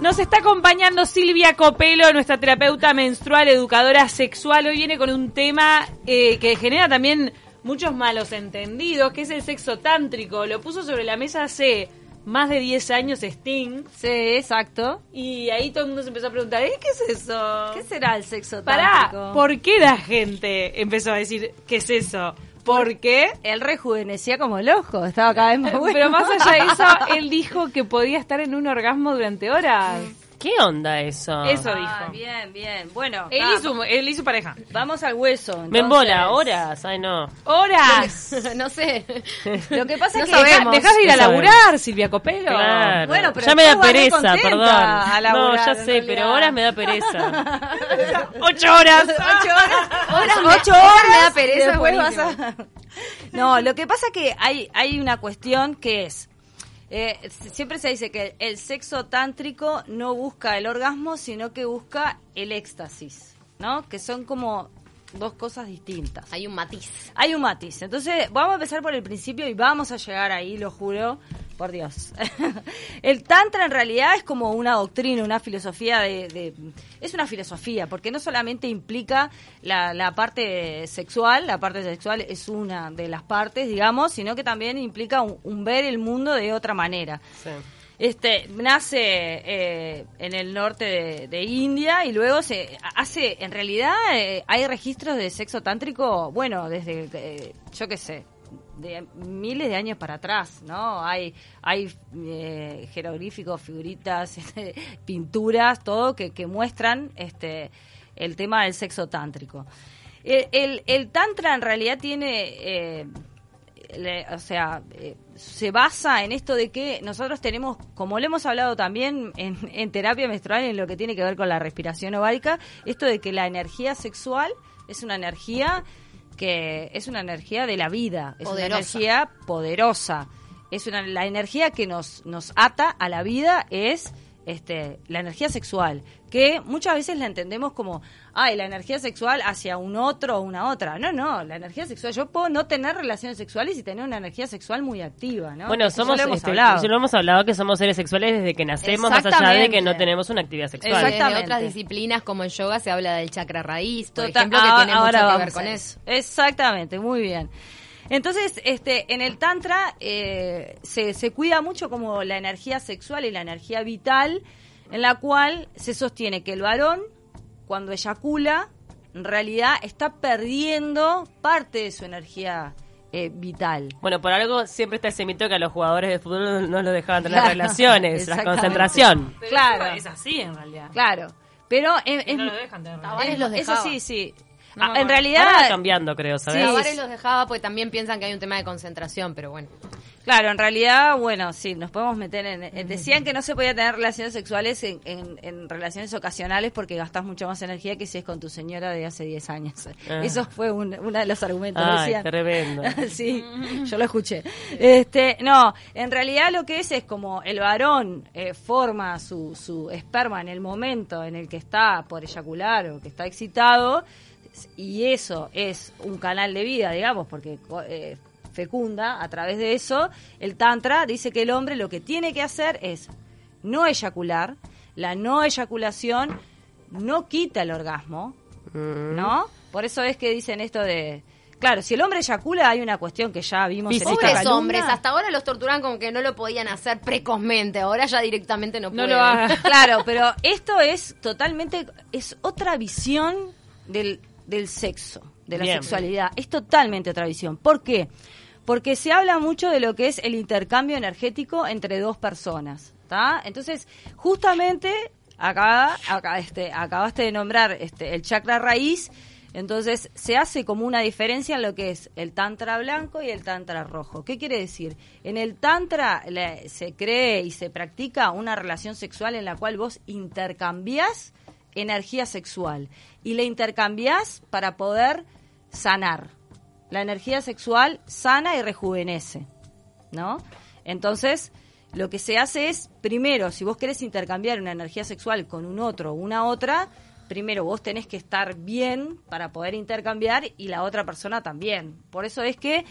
Nos está acompañando Silvia Copelo, nuestra terapeuta menstrual, educadora sexual. Hoy viene con un tema eh, que genera también muchos malos entendidos, que es el sexo tántrico. Lo puso sobre la mesa hace más de 10 años Sting. Sí, exacto. Y ahí todo el mundo se empezó a preguntar, ¿eh? ¿qué es eso? ¿Qué será el sexo Pará, tántrico? ¿por qué la gente empezó a decir, ¿qué es eso? ¿Por qué? Él rejuvenecía como el ojo, estaba cada vez más bueno. Pero más allá de eso, él dijo que podía estar en un orgasmo durante horas. ¿Qué onda eso? Eso Ah, dijo. bien, bien. Bueno, Él ah, y, su, él y su pareja. vamos al hueso. Me embola, horas, ay no. ¡Horas! no sé. Lo que pasa No es que sabemos. Dejás de ir a sabemos. laburar, Silvia Copelo. Claro. Bueno, pero ya me da pereza, perdón. a laburar, no, ya sé, pero horas me da pereza. ¡Ocho horas! Ocho horas. Ocho horas me da pereza, después es vas a- No, lo que pasa que hay, hay una cuestión que es. Eh, siempre se dice que el sexo tántrico no busca el orgasmo, sino que busca el éxtasis, ¿no? Que son como dos cosas distintas. Hay un matiz. Hay un matiz. Entonces, vamos a empezar por el principio y vamos a llegar ahí, lo juro, por Dios. el Tantra en realidad es como una doctrina, una filosofía de... de- es una filosofía, porque no solamente implica la, la parte sexual, la parte sexual es una de las partes, digamos, sino que también implica un, un ver el mundo de otra manera. Sí. Este nace eh, en el norte de, de India y luego se hace, en realidad eh, hay registros de sexo tántrico, bueno, desde, eh, yo qué sé, de miles de años para atrás, ¿no? Hay, hay eh, jeroglíficos, figuritas, este, pinturas, todo que, que muestran este el tema del sexo tántrico. El, el- tantra en realidad tiene... eh, o sea, eh, se basa en esto de que nosotros tenemos, como lo hemos hablado también en, en terapia menstrual, en lo que tiene que ver con la respiración ovárica, esto de que la energía sexual es una energía que es una energía de la vida, es una energía poderosa, es una, la energía que nos, nos ata a la vida es este, la energía sexual, que muchas veces la entendemos como, ay, la energía sexual hacia un otro o una otra. No, no, la energía sexual, yo puedo no tener relaciones sexuales y tener una energía sexual muy activa, ¿no? Bueno, Eso somos, lo hemos este, hablado. lo hemos hablado que somos seres sexuales desde que nacemos, más allá de que no tenemos una actividad sexual. Exactamente. Desde otras disciplinas como el yoga se habla del chakra raíz, por Total- ejemplo, que ah, tiene mucho ahora que ver con eso. Exactamente, muy bien. Entonces, este, en el tantra eh, se, se cuida mucho como la energía sexual y la energía vital, en la cual se sostiene que el varón, cuando eyacula, en realidad está perdiendo parte de su energía eh, vital. Bueno, por algo siempre está ese mito que a los jugadores de fútbol no los dejaban tener Claro, relaciones, la concentración. Pero Claro. Es así en realidad. Claro, pero en- Que en- no lo dejan tener eso dejaba. sí, sí. No, Ah, en realidad Ahora va cambiando, creo, ¿sabes? Sí, Tavares sí. los dejaba porque también piensan que hay un tema de concentración, pero bueno. Claro, en realidad, bueno, sí, nos podemos meter en... eh, Decían que no se podía tener relaciones sexuales en, en- en relaciones ocasionales porque gastas mucho más energía que si es con tu señora de hace 10 años. Ah. Eso fue un- uno de los argumentos. Ay, decían. tremendo. sí, yo lo escuché. Este, no, en realidad lo que es es como el varón eh, forma su, su esperma en el momento en el que está por eyacular o que está excitado y eso es un canal de vida, digamos, porque eh, fecunda a través de eso. El tantra dice que el hombre lo que tiene que hacer es no eyacular. La no eyaculación no quita el orgasmo, Mm. ¿no? Por eso es que dicen esto de... Claro, si el hombre eyacula hay una cuestión que ya vimos en esta Pobres hombres, hasta ahora los torturaban como que no lo podían hacer precozmente, ahora ya directamente no, No pueden. lo. Claro, pero esto es totalmente, es otra visión del, del sexo, de la Bien. sexualidad. Es totalmente otra visión. ¿Por qué? Porque se habla mucho de lo que es el intercambio energético entre dos personas. ¿tá? Entonces, justamente, acá, acá, este, acabaste de nombrar este, el chakra raíz. Entonces, se hace como una diferencia en lo que es el tantra blanco y el tantra rojo. ¿Qué quiere decir? En el tantra le- se cree y se practica una relación sexual en la cual vos intercambiás energía sexual y la intercambiás para poder sanar. La energía sexual sana y rejuvenece, ¿no? Entonces, lo que se hace es, primero, si vos querés intercambiar una energía sexual con un otro o una otra, primero vos tenés que estar bien para poder intercambiar y la otra persona también. Por eso es que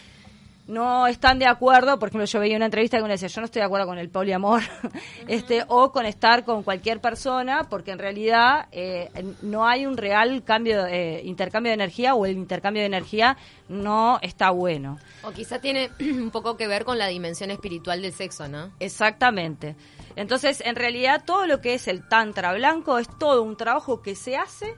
no están de acuerdo, por ejemplo, yo veía una entrevista que uno decía, yo no estoy de acuerdo con el poliamor, este, o con estar con cualquier persona, porque en realidad eh, no hay un real cambio, eh, intercambio de energía, o el intercambio de energía no está bueno. O quizá tiene un poco que ver con la dimensión espiritual del sexo, ¿no? Exactamente. Entonces, en realidad, todo lo que es el tantra blanco es todo un trabajo que se hace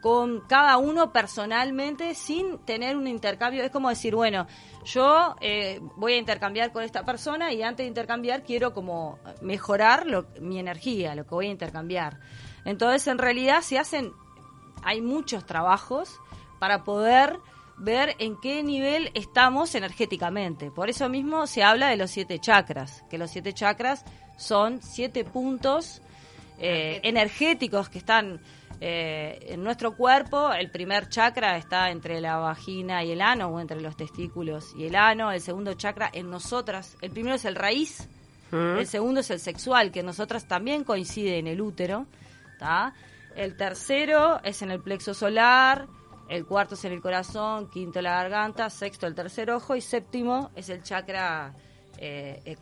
con cada uno personalmente sin tener un intercambio. Es como decir, bueno, yo eh, voy a intercambiar con esta persona y antes de intercambiar quiero como mejorar lo, mi energía, lo que voy a intercambiar. Entonces, en realidad se hacen, hay muchos trabajos para poder ver en qué nivel estamos energéticamente. Por eso mismo se habla de los siete chakras, que los siete chakras son siete puntos eh, energéticos que están eh, en nuestro cuerpo, el primer chakra está entre la vagina y el ano, o entre los testículos y el ano. El segundo chakra en nosotras, el primero es el raíz, Mm. el segundo es el sexual, que en nosotras también coincide en el útero. ¿tá? El tercero es en el plexo solar, el cuarto es en el corazón, quinto la garganta, sexto el tercer ojo y séptimo es el chakra eh,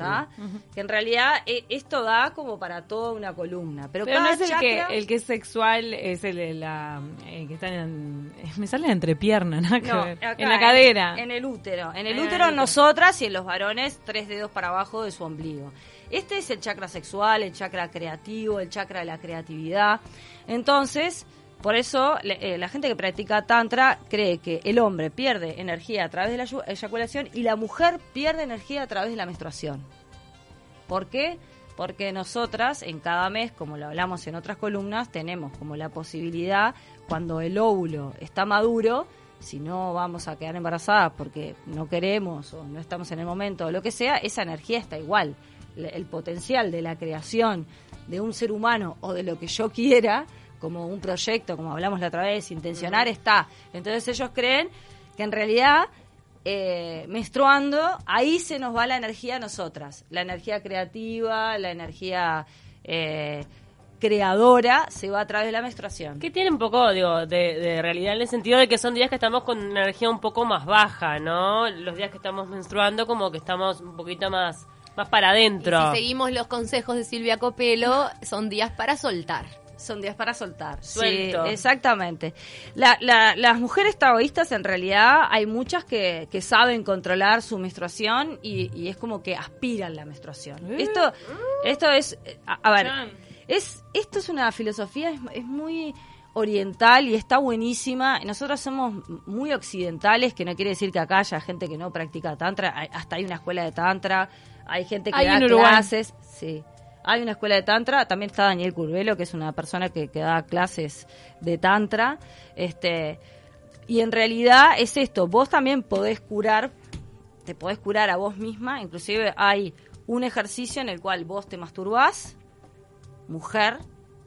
eh. Que en realidad eh, esto da como para toda una columna. Pero, Pero no es el que, el que es sexual, es el, la, el que está en... Me sale la entrepierna, No, acá, en la cadera. En, el útero. En el En el útero útero. nosotras y en los varones tres dedos para abajo de su ombligo. Este es el chakra sexual, el chakra creativo, el chakra de la creatividad. Entonces, por eso le- eh, la gente que practica tantra cree que el hombre pierde energía a través de la eyaculación y la mujer pierde energía a través de la menstruación. ¿Por qué? Porque nosotras en cada mes, como lo hablamos en otras columnas, tenemos como la posibilidad, cuando el óvulo está maduro, si no vamos a quedar embarazadas porque no queremos o no estamos en el momento o lo que sea, esa energía está igual. El potencial de la creación de un ser humano o de lo que yo quiera, como un proyecto, como hablamos la otra vez, intencionar, está. Entonces ellos creen que en realidad eh, menstruando, ahí se nos va la energía a nosotras. La energía creativa, la energía eh, creadora, se va a través de la menstruación. Que tiene un poco, digo, de, de realidad en el sentido de que son días que estamos con energía un poco más baja, ¿no? Los días que estamos menstruando como que estamos un poquito más, más para Y adentro. si seguimos los consejos de Silvia Copelo, son días para soltar. Son días para soltar. Suelto. Sí, exactamente. La- la- las mujeres taoístas, en realidad, hay muchas que, que saben controlar su menstruación y, y es como que aspiran la menstruación. Eh. Esto, esto es, a, a ver, Chan. es, esto es una filosofía, es, es muy oriental y está buenísima. Nosotros somos muy occidentales, que no quiere decir que acá haya gente que no practica tantra. Hay- hasta hay una escuela de tantra, hay gente que Hay da clases. Sí. Hay una escuela de tantra, también está Daniel Curvelo, que es una persona que, da clases de tantra. Este, y en realidad es esto, vos también podés curar, te podés curar a vos misma, inclusive hay un ejercicio en el cual vos te masturbás, mujer,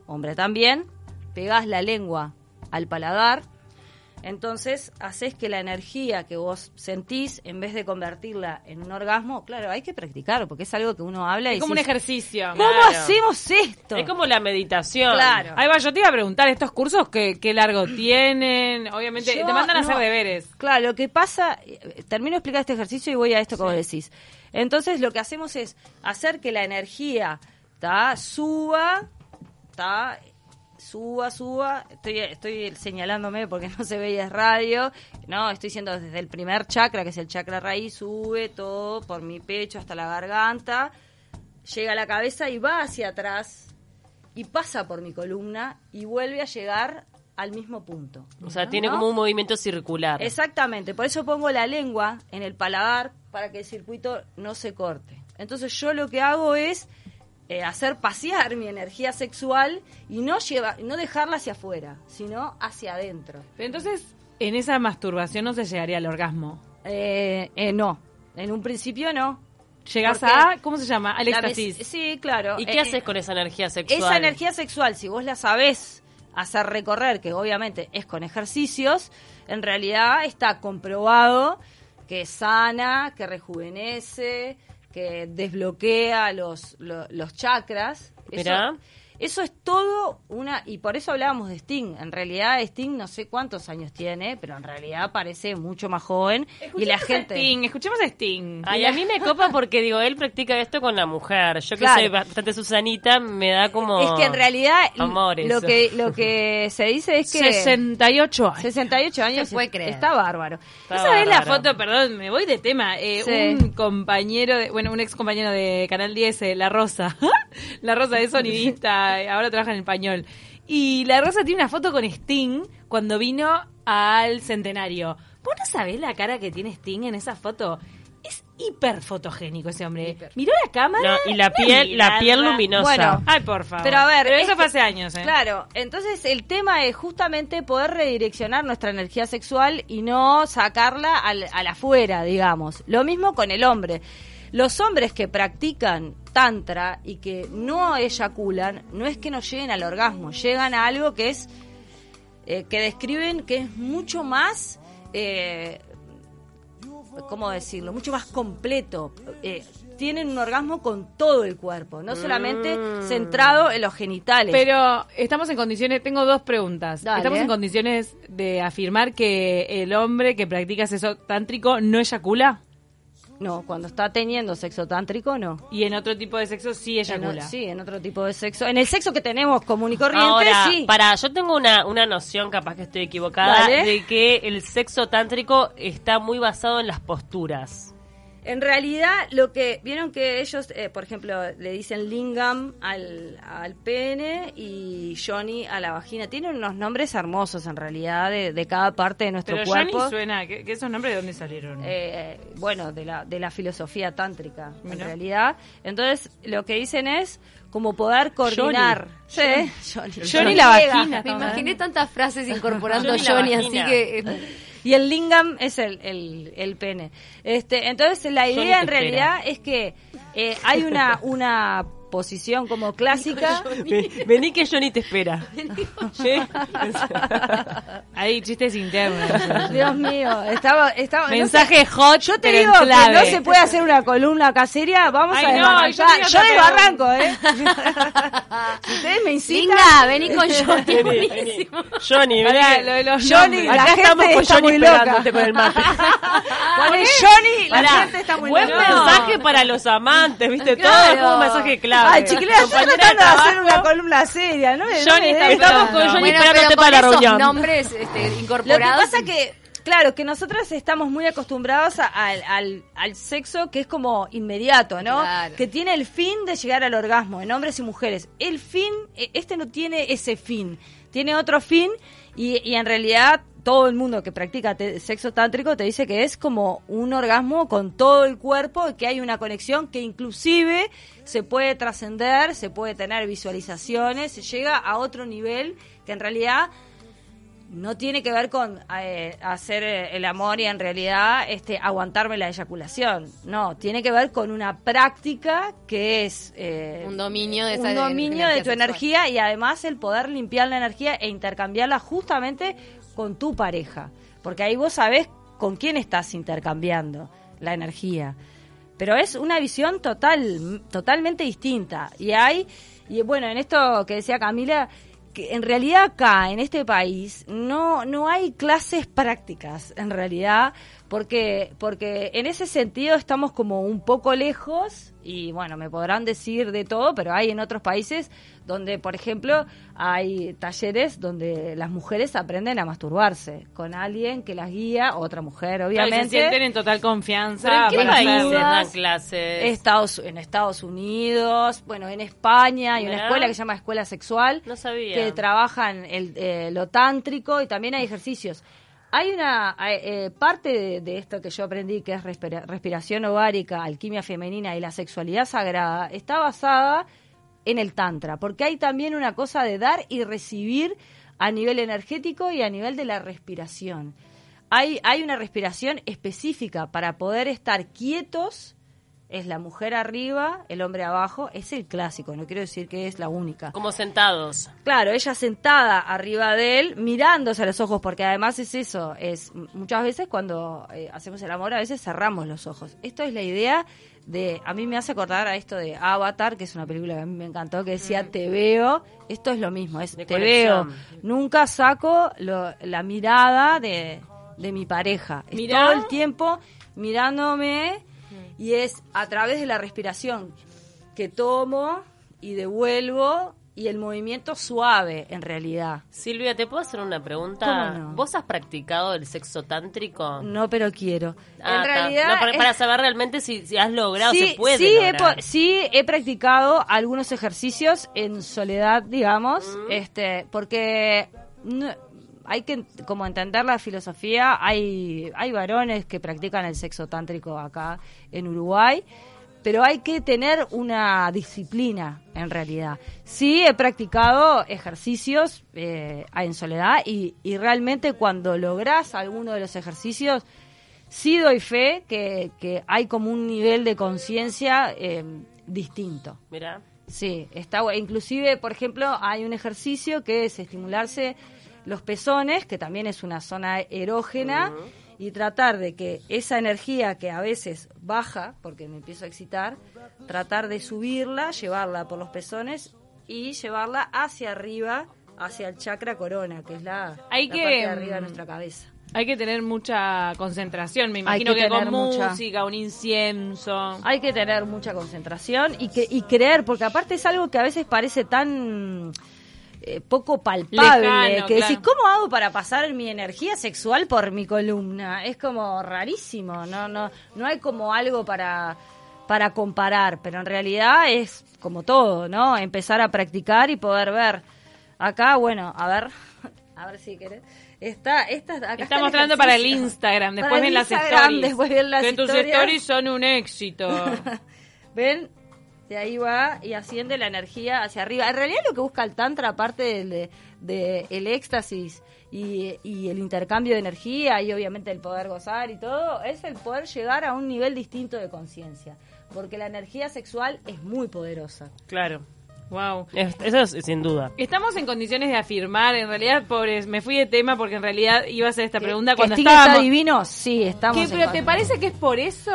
hombre también, pegás la lengua al paladar, entonces haces que la energía que vos sentís, en vez de convertirla en un orgasmo, claro, hay que practicar, porque es algo que uno habla y Es como un ejercicio. ¿Cómo Claro. hacemos esto? Es como la meditación. Claro. Ahí va, yo te iba a preguntar, ¿estos cursos qué, qué largo tienen? Obviamente, Yo te mandan a hacer deberes. Claro, lo que pasa, eh, termino de explicar este ejercicio y voy a esto que vos decís. Entonces, lo que hacemos es hacer que la energía ¿tá? suba, ¿tá? Suba, suba. Estoy, estoy señalándome porque no se veía radio. No, estoy diciendo desde el primer chakra, que es el chakra raíz, sube todo por mi pecho hasta la garganta, llega a la cabeza y va hacia atrás y pasa por mi columna y vuelve a llegar al mismo punto. O sea, tiene como un movimiento circular. Exactamente, por eso pongo la lengua en el paladar para que el circuito no se corte. Entonces yo lo que hago es eh, hacer pasear mi energía sexual y no, lleva, no dejarla hacia afuera, sino hacia adentro. Pero entonces, en esa masturbación no se llegaría al orgasmo. Eh, eh, no, en un principio no. Llegas a, ¿cómo se llama? Al éxtasis. Sí, claro. ¿Y qué eh, haces con esa energía sexual? Esa energía sexual, si vos la sabés hacer recorrer, que obviamente es con ejercicios, en realidad está comprobado que sana, que rejuvenece, que desbloquea los, lo- los chakras. Eso-. Eso es todo una, y por eso hablábamos de Sting. En realidad Sting no sé cuántos años tiene, pero en realidad parece mucho más joven. y la Escuchemos a gente... Sting, escuchemos a Sting. Ay, a mí me copa porque digo, él practica esto con la mujer. Yo que Claro. soy bastante Susanita, me da como... Es que en realidad Amor, lo que lo que se dice es que 68 años. 68 años Se puede es- creer. está bárbaro. Está ¿No sabés la foto? Perdón, me voy de tema. Eh, Sí. Un compañero, de, bueno, un ex compañero de Canal 10, eh, La Rosa. la Rosa es sonidista, ahora trabaja en español. Y La Rosa tiene una foto con Sting cuando vino al centenario. ¿Vos no sabés la cara que tiene Sting en esa foto? Es hiper fotogénico ese hombre. Miró la cámara. No, y la piel, la piel luminosa. Bueno, Ay, por favor. Pero a ver, Pero eso que- fue hace años, ¿eh? Claro, entonces el tema es justamente poder redireccionar nuestra energía sexual y no sacarla al, al afuera, digamos. Lo mismo con el hombre. Los hombres que practican tantra y que no eyaculan, no es que no lleguen al orgasmo, llegan a algo que es eh, que describen que es mucho más eh, ¿cómo decirlo? Mucho más completo. Eh, tienen un orgasmo con todo el cuerpo, no solamente centrado en los genitales. Pero estamos en condiciones, tengo dos preguntas. Dale. ¿Estamos en condiciones de afirmar que el hombre que practica sexo tántrico no eyacula? No, cuando está teniendo sexo tántrico, no. Y en otro tipo de sexo sí En, eyacula. sí, en otro tipo de sexo. En el sexo que tenemos común y corriente, Ahora, sí. para, yo tengo una, una noción, capaz que estoy equivocada, Dale. de que el sexo tántrico está muy basado en las posturas. En realidad, lo que vieron que ellos, eh, por ejemplo, le dicen lingam al, al pene y Johnny a la vagina. Tienen unos nombres hermosos, en realidad, de, de cada parte de nuestro Pero cuerpo. Johnny suena, ¿que, que esos nombres de dónde salieron? eh, bueno, de la, de la filosofía tántrica, en realidad. Entonces, lo que dicen es como poder coordinar. Sí, Johnny. Johnny la vagina. Me imaginé tantas frases incorporando a Johnny Johnny, así que... eh, Y el lingam es el, el, el pene. Este, entonces, la Johnny idea en realidad es que eh, hay una, una posición como clásica. Ven- Vení que Johnny te espera. ¿Sí? Hay chistes internos. Dios mío, estaba, estaba no Mensaje sé, hot, Yo te digo que no se puede hacer una columna caseria, vamos Ay, a no, yo otra desbarranco, ¿eh? si ustedes me incitan... Linda, vení con Johnny. Vení, vení. Johnny. Pará, lo de los Johnny, nombres. la Acá gente estamos con está Johnny muy loca. esperándote con el mate. Johnny, la Pará, gente está muy buen loca. mensaje para los amantes, ¿viste? Todo Claro. es un mensaje clave. Ay, chiquilina, estoy tratando de hacer una columna seria, ¿no? Johnny está den- Estamos con Johnny Bueno, esperándote para la reunión. nombres este, Lo que incorporados... pasa que, claro, que nosotros estamos muy acostumbrados a- al, al, al sexo que es como inmediato, ¿no? Claro. Que tiene el fin de llegar al orgasmo en hombres y mujeres. El fin, eh, este no tiene ese fin, tiene otro fin y, y en realidad todo el mundo que practica te- sexo tántrico te dice que es como un orgasmo con todo el cuerpo y que hay una conexión que inclusive se puede trascender, se puede tener visualizaciones, se llega a otro nivel que en realidad no tiene que ver con eh, hacer eh, el amor y en realidad este aguantarme la eyaculación. No, tiene que ver con una práctica que es eh, Un dominio de esa un dominio de tu sexual. energía y además el poder limpiar la energía e intercambiarla justamente con tu pareja, porque ahí vos sabés con quién estás intercambiando la energía. Pero es una visión total, totalmente distinta. Y hay, y bueno, en esto que decía Camila, que en realidad acá, en este país, no, no hay clases prácticas, en realidad, porque, porque en ese sentido estamos como un poco lejos, y bueno, me podrán decir de todo, pero hay en otros países donde, por ejemplo, hay talleres donde las mujeres aprenden a masturbarse con alguien que las guía, otra mujer, obviamente. Se sienten en total confianza. ¿Pero en qué para países hacerlo. dan clases? Estados, en Estados Unidos, bueno, en España hay una escuela que se llama Escuela Sexual, No sabía. que trabajan el, eh, lo tántrico y también hay ejercicios. Hay una eh, eh, parte de, esto que yo aprendí, que es respira- respiración ovárica, alquimia femenina y la sexualidad sagrada, está basada en el tantra, porque hay también una cosa de dar y recibir a nivel energético y a nivel de la respiración. Hay, hay una respiración específica para poder estar quietos es la mujer arriba, el hombre abajo, es el clásico, no quiero decir que es la única. Como sentados. Claro, ella sentada arriba de él, mirándose a los ojos, porque además es eso, es muchas veces cuando eh, hacemos el amor, a veces cerramos los ojos. Esto es la idea de, a mí me hace acordar a esto de Avatar, que es una película que a mí me encantó, que decía, te veo, esto es lo mismo, es De te veo, nunca saco lo- la mirada de, de mi pareja. Es todo el tiempo mirándome y es a través de la respiración que tomo y devuelvo y el movimiento suave en realidad. Silvia, ¿te puedo hacer una pregunta? ¿Cómo no? ¿Vos has practicado el sexo tántrico? No, pero quiero. Ah, en está. realidad No, para, es- para saber realmente si, si has logrado, sí, se puede sí, he, lograr. sí, he practicado algunos ejercicios en soledad, digamos, Mm. este, porque no- hay que como entender la filosofía. Hay hay varones que practican el sexo tántrico acá en Uruguay, pero hay que tener una disciplina en realidad. Sí, he practicado ejercicios eh, en soledad y, y realmente cuando logras alguno de los ejercicios sí doy fe que, que hay como un nivel de conciencia eh, distinto. Mira. Sí, está inclusive, por ejemplo, hay un ejercicio que es estimularse los pezones, que también es una zona erógena, y tratar de que esa energía que a veces baja, porque me empiezo a excitar, tratar de subirla, llevarla por los pezones y llevarla hacia arriba, hacia el chakra corona, que es la, Hay la que, parte de arriba de mm, nuestra cabeza. Hay que tener mucha concentración, me Hay imagino que que, con tener mucha. música, un incienso. Hay que tener mucha concentración y, que, y creer, porque aparte es algo que a veces parece tan eh, poco palpable, Lejano, que decís, claro. ¿cómo hago para pasar mi energía sexual por mi columna? Es como rarísimo, no, no, no hay como algo para para comparar, pero en realidad es como todo, ¿no? Empezar a practicar y poder ver. Acá, bueno, a ver, a ver si querés. Está, esta, acá Está el mostrando para el. Instagram, después ven las Instagram, stories. después ven las que tus stories son un éxito. ¿Ven? De ahí va y asciende la energía hacia arriba. En realidad lo que busca el Tantra, aparte del de, de el éxtasis y, y el intercambio de energía y obviamente el poder gozar y todo, es el poder llegar a un nivel distinto de conciencia. Porque la energía sexual es muy poderosa. Claro. wow. Es- eso es sin duda. Estamos en condiciones de afirmar, en realidad, pobres, me fui de tema porque en realidad iba a hacer esta pregunta ¿Que cuando Sting está estábamos... divino? Sí, estamos ¿Qué, en pero te parece que es por eso?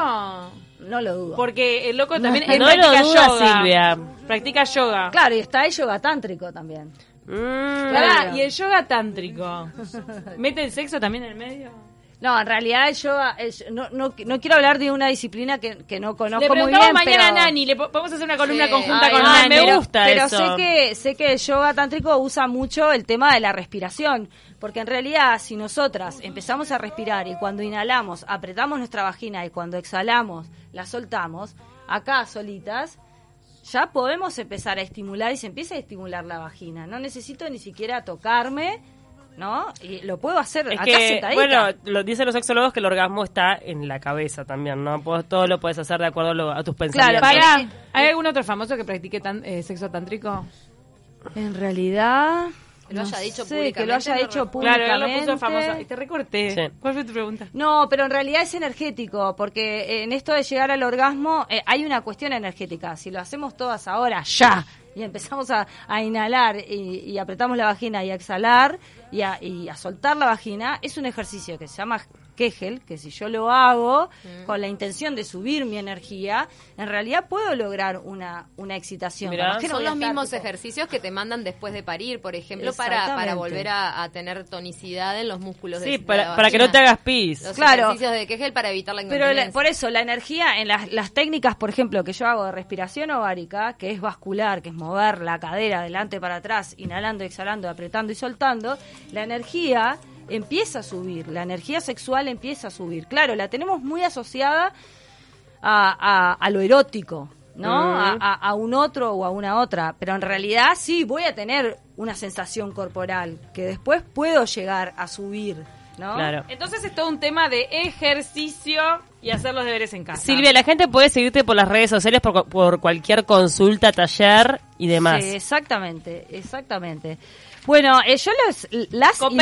No lo dudo. Porque el loco también No él lo practica duda, yoga. Silvia. Practica yoga. Claro, y está el yoga tántrico también. Mm. Pará, y el yoga tántrico. ¿Mete el sexo también en el medio? No, en realidad el yoga, el- no, no, no quiero hablar de una disciplina que, que no conozco Le muy bien, mañana pero... a Nani, le po- podemos hacer una columna Sí. conjunta Ay, con Nani. me gusta pero eso. sé que sé que el yoga tántrico usa mucho el tema de la respiración, porque en realidad si nosotras empezamos a respirar y cuando inhalamos apretamos nuestra vagina y cuando exhalamos la soltamos, acá solitas ya podemos empezar a estimular y se empieza a estimular la vagina. No necesito ni siquiera tocarme, ¿no? Y lo puedo hacer Es acá que, sentadita. bueno, lo dicen los sexólogos que el orgasmo está en la cabeza también, ¿no? Todo lo puedes hacer de acuerdo a, lo- a tus pensamientos. Para, ¿hay algún otro famoso que practique tan- eh, sexo tántrico? En realidad... Que lo no haya dicho sé, que lo haya públicamente, hecho no públicamente. Claro, él lo puso famoso. Y te recorté. Sí. ¿Cuál fue tu pregunta? No, pero en realidad es energético, porque en esto de llegar al orgasmo eh, hay una cuestión energética. Si lo hacemos todas ahora, ya, y empezamos a, a inhalar y, apretamos la vagina y a exhalar y a, y a soltar la vagina, es un ejercicio que se llama Kegel, que si yo lo hago con la intención de subir mi energía, en realidad puedo lograr una, una excitación. Mirá. Capaz que no Son los mismos tipo, ejercicios que te mandan después de parir, por ejemplo, para, para volver a, a tener tonicidad en los músculos de Sí, de para, la para que no te hagas pis. Los Claro. ejercicios de Kegel para evitar la Pero la- por eso, la energía en las, las técnicas, por ejemplo, que yo hago de respiración ovárica, que es vascular, que es mover la cadera adelante para atrás, inhalando, exhalando, apretando y soltando, la energía empieza a subir, la energía sexual empieza a subir. Claro, la tenemos muy asociada a, a- a lo erótico, ¿no? Mm. A, a- a un otro o a una otra, pero en realidad sí voy a tener una sensación corporal que después puedo llegar a subir, ¿no? Claro. Entonces es todo un tema de ejercicio y hacer los deberes en casa. Silvia, la gente puede seguirte por las redes sociales por, por cualquier consulta, taller y demás. Sí, exactamente, exactamente. Bueno, eh, yo los, las los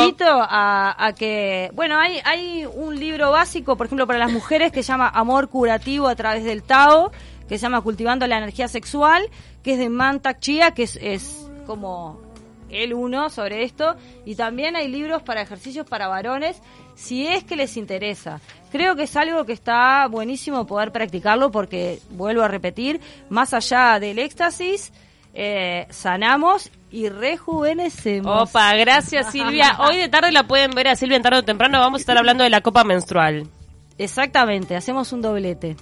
invito a, a que, bueno, hay, hay un libro básico, por ejemplo, para las mujeres que se llama Amor Curativo a través del Tao, que se llama Cultivando la Energía Sexual, que es de Mantak Chia, que es, es como el uno sobre esto, y también hay libros para ejercicios para varones, si es que les interesa. Creo que es algo que está buenísimo poder practicarlo porque, vuelvo a repetir, más allá del éxtasis, eh, sanamos y rejuvenecemos. Opa, gracias Silvia. Hoy de tarde la pueden ver a Silvia en tarde o temprano. Vamos a estar hablando de la copa menstrual. Exactamente, hacemos un doblete.